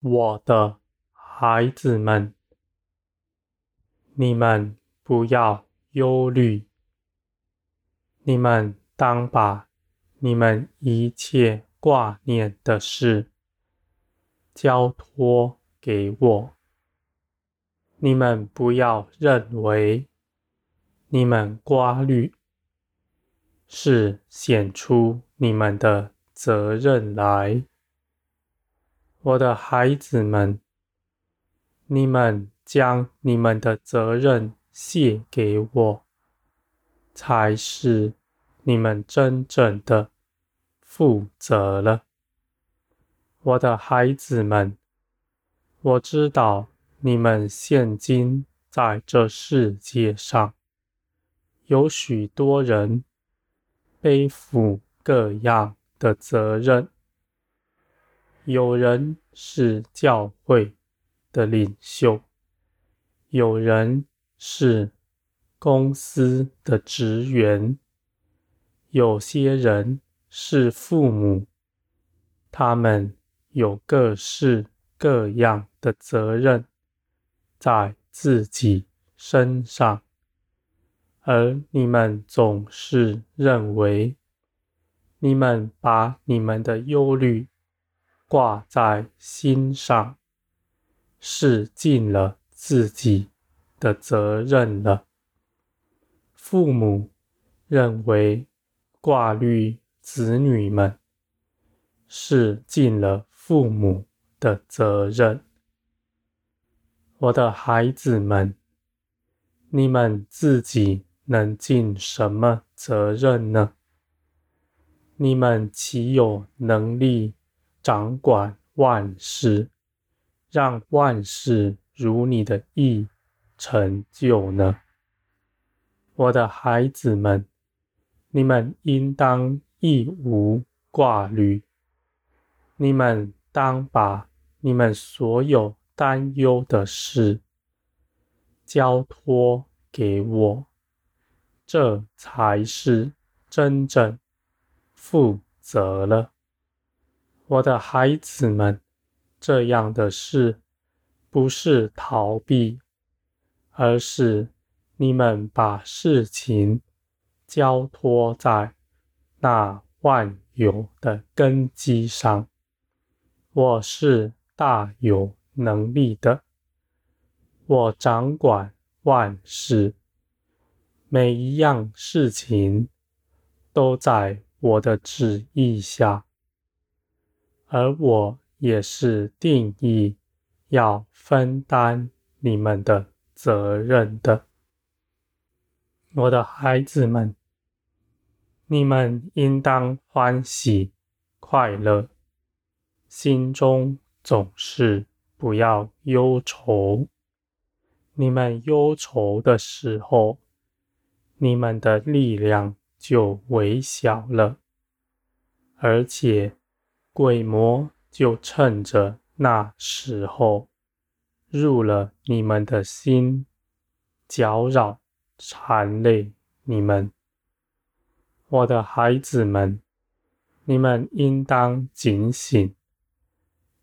我的孩子们，你们不要忧虑，你们当把你们一切挂念的事交托给我。你们不要认为你们挂虑是显出你们的责任来。我的孩子们，你们将你们的责任卸给我，才是你们真正的负责了。我的孩子们，我知道你们现今在这世界上，有许多人背负各样的责任。有人是教会的领袖，有人是公司的职员，有些人是父母，他们有各式各样的责任在自己身上，而你们总是认为，你们把你们的忧虑。挂在心上，是尽了自己的责任了。父母认为挂虑子女们，是尽了父母的责任。我的孩子们，你们自己能尽什么责任呢？你们岂有能力？掌管万事，让万事如你的意成就呢？我的孩子们，你们应当一无挂虑。你们当把你们所有担忧的事交托给我，这才是真正负责了。我的孩子们，这样的事不是逃避，而是你们把事情交托在那万有的根基上。我是大有能力的，我掌管万事，每一样事情都在我的旨意下。而我也是定义要分担你们的责任的，我的孩子们，你们应当欢喜快乐，心中总是不要忧愁。你们忧愁的时候，你们的力量就微小了，而且。鬼魔就趁着那时候入了你们的心，搅扰、缠累你们。我的孩子们，你们应当警醒，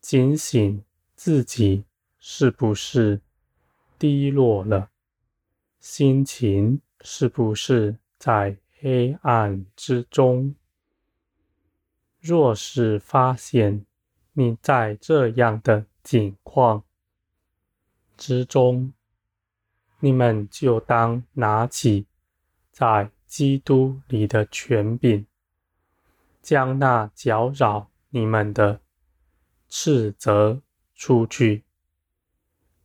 警醒自己是不是低落了，心情是不是在黑暗之中。若是发现你在这样的境况之中，你们就当拿起在基督里的权柄，将那搅扰你们的斥责出去。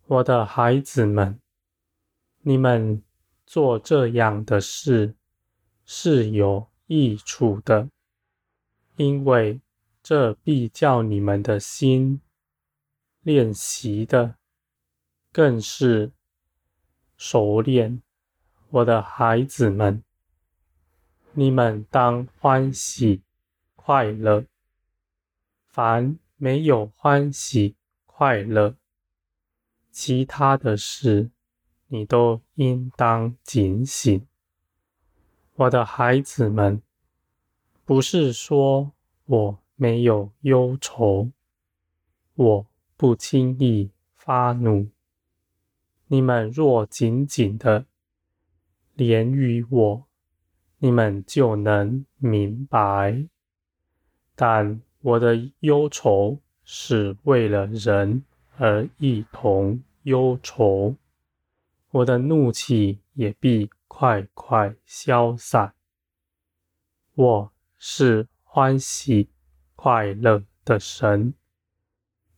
我的孩子们，你们做这样的事是有益处的。因为这必叫你们的心练习的更是熟练。我的孩子们，你们当欢喜快乐。凡没有欢喜快乐，其他的事你都应当警醒。我的孩子们。不是说我没有忧愁，我不轻易发怒。你们若紧紧的连于我，你们就能明白。但我的忧愁是为了人而一同忧愁，我的怒气也必快快消散。我是欢喜快乐的神，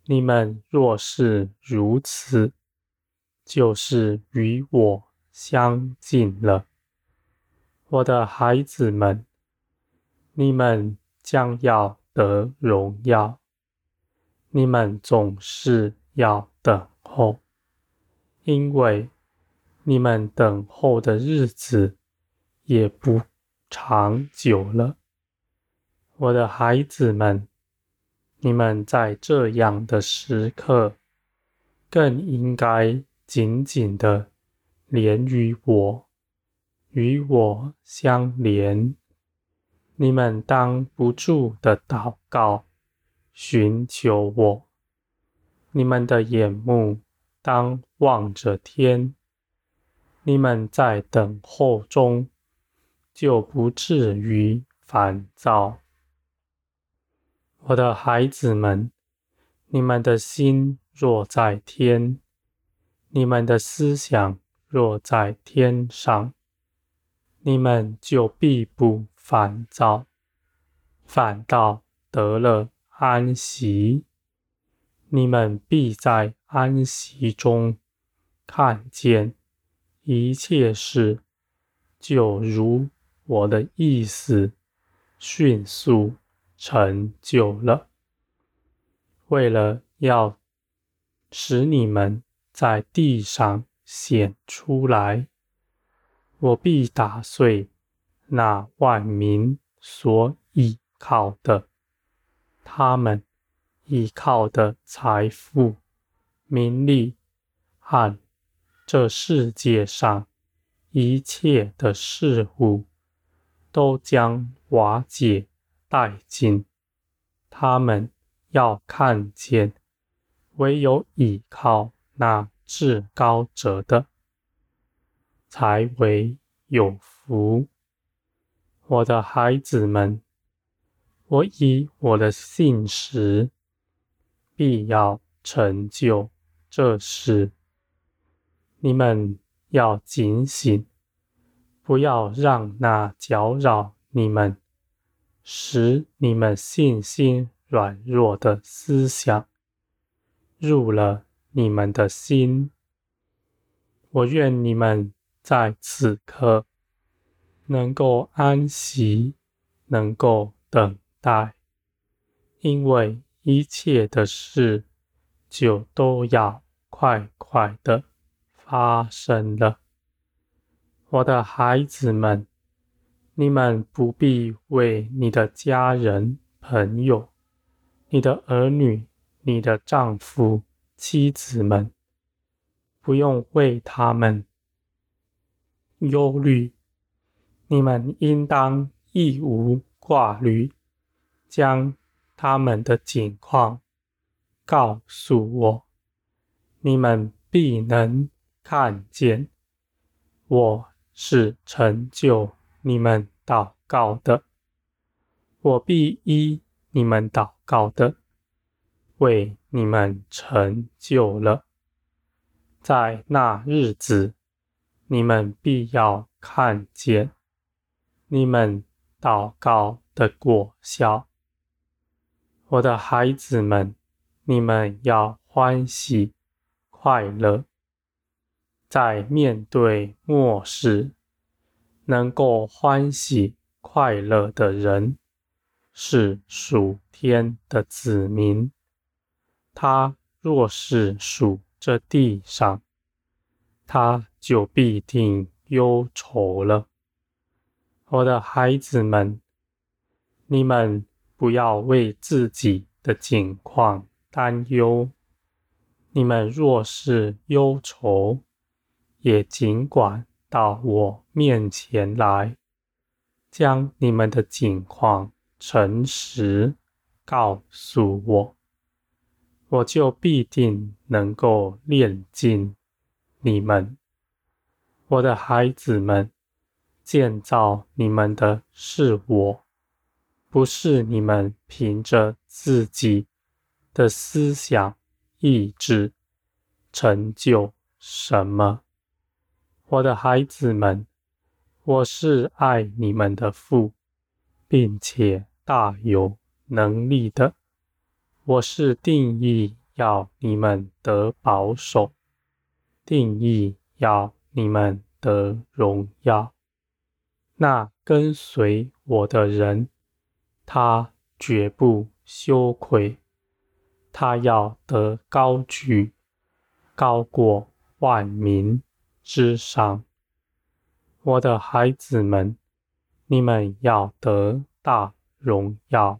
你们若是如此，就是与我相近了。我的孩子们，你们将要得荣耀，你们总是要等候，因为你们等候的日子也不长久了。我的孩子们，你们在这样的时刻，更应该紧紧的连于我。与我相连，你们当不住的祷告，寻求我。你们的眼目当望着天，你们在等候中，就不至于烦躁。我的孩子们，你们的心若在天，你们的思想若在天上。你们就必不烦躁，反倒得了安息。你们必在安息中看见一切事，就如我的意思，迅速成就了。为了要使你们在地上显出来。我必打碎那万民所倚靠的，他们倚靠的财富、名利和这世界上一切的事物，都将瓦解殆尽。他们要看见，唯有倚靠那至高者的。才为有福，我的孩子们，我以我的信实，必要成就这事。你们要警醒，不要让那搅扰你们、使你们信心软弱的思想入了你们的心。我愿你们。在此刻，能够安息，能够等待，因为一切的事就都要快快的发生了。我的孩子们，你们不必为你的家人、朋友、你的儿女、你的丈夫、妻子们，不用为他们。忧虑，你们应当一无挂虑，将他们的景况告诉我。你们必能看见，我是成就你们祷告的，我必依你们祷告的，为你们成就了，在那日子。你们必要看见你们祷告的果效，我的孩子们，你们要欢喜快乐。在面对末世，能够欢喜快乐的人，是属天的子民。他若是属这地上，他就必定忧愁了。我的孩子们，你们不要为自己的境况担忧。你们若是忧愁，也尽管到我面前来，将你们的境况诚实告诉我。我就必定能够炼净你们。我的孩子们，建造你们的是我，不是你们凭着自己的思想意志成就什么。我的孩子们，我是爱你们的父，并且大有能力的。我是定义要你们得保守，定义要你们得荣耀。那跟随我的人，他绝不羞愧，他要得高举，高过万民之上。我的孩子们，你们要得到荣耀。